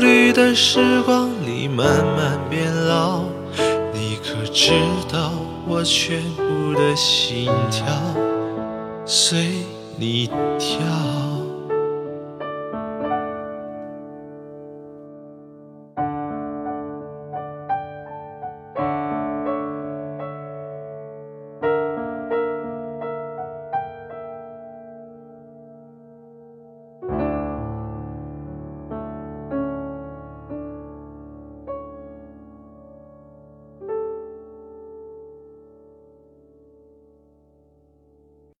绿的时光里慢慢变老，你可知道我全部的心跳随你跳？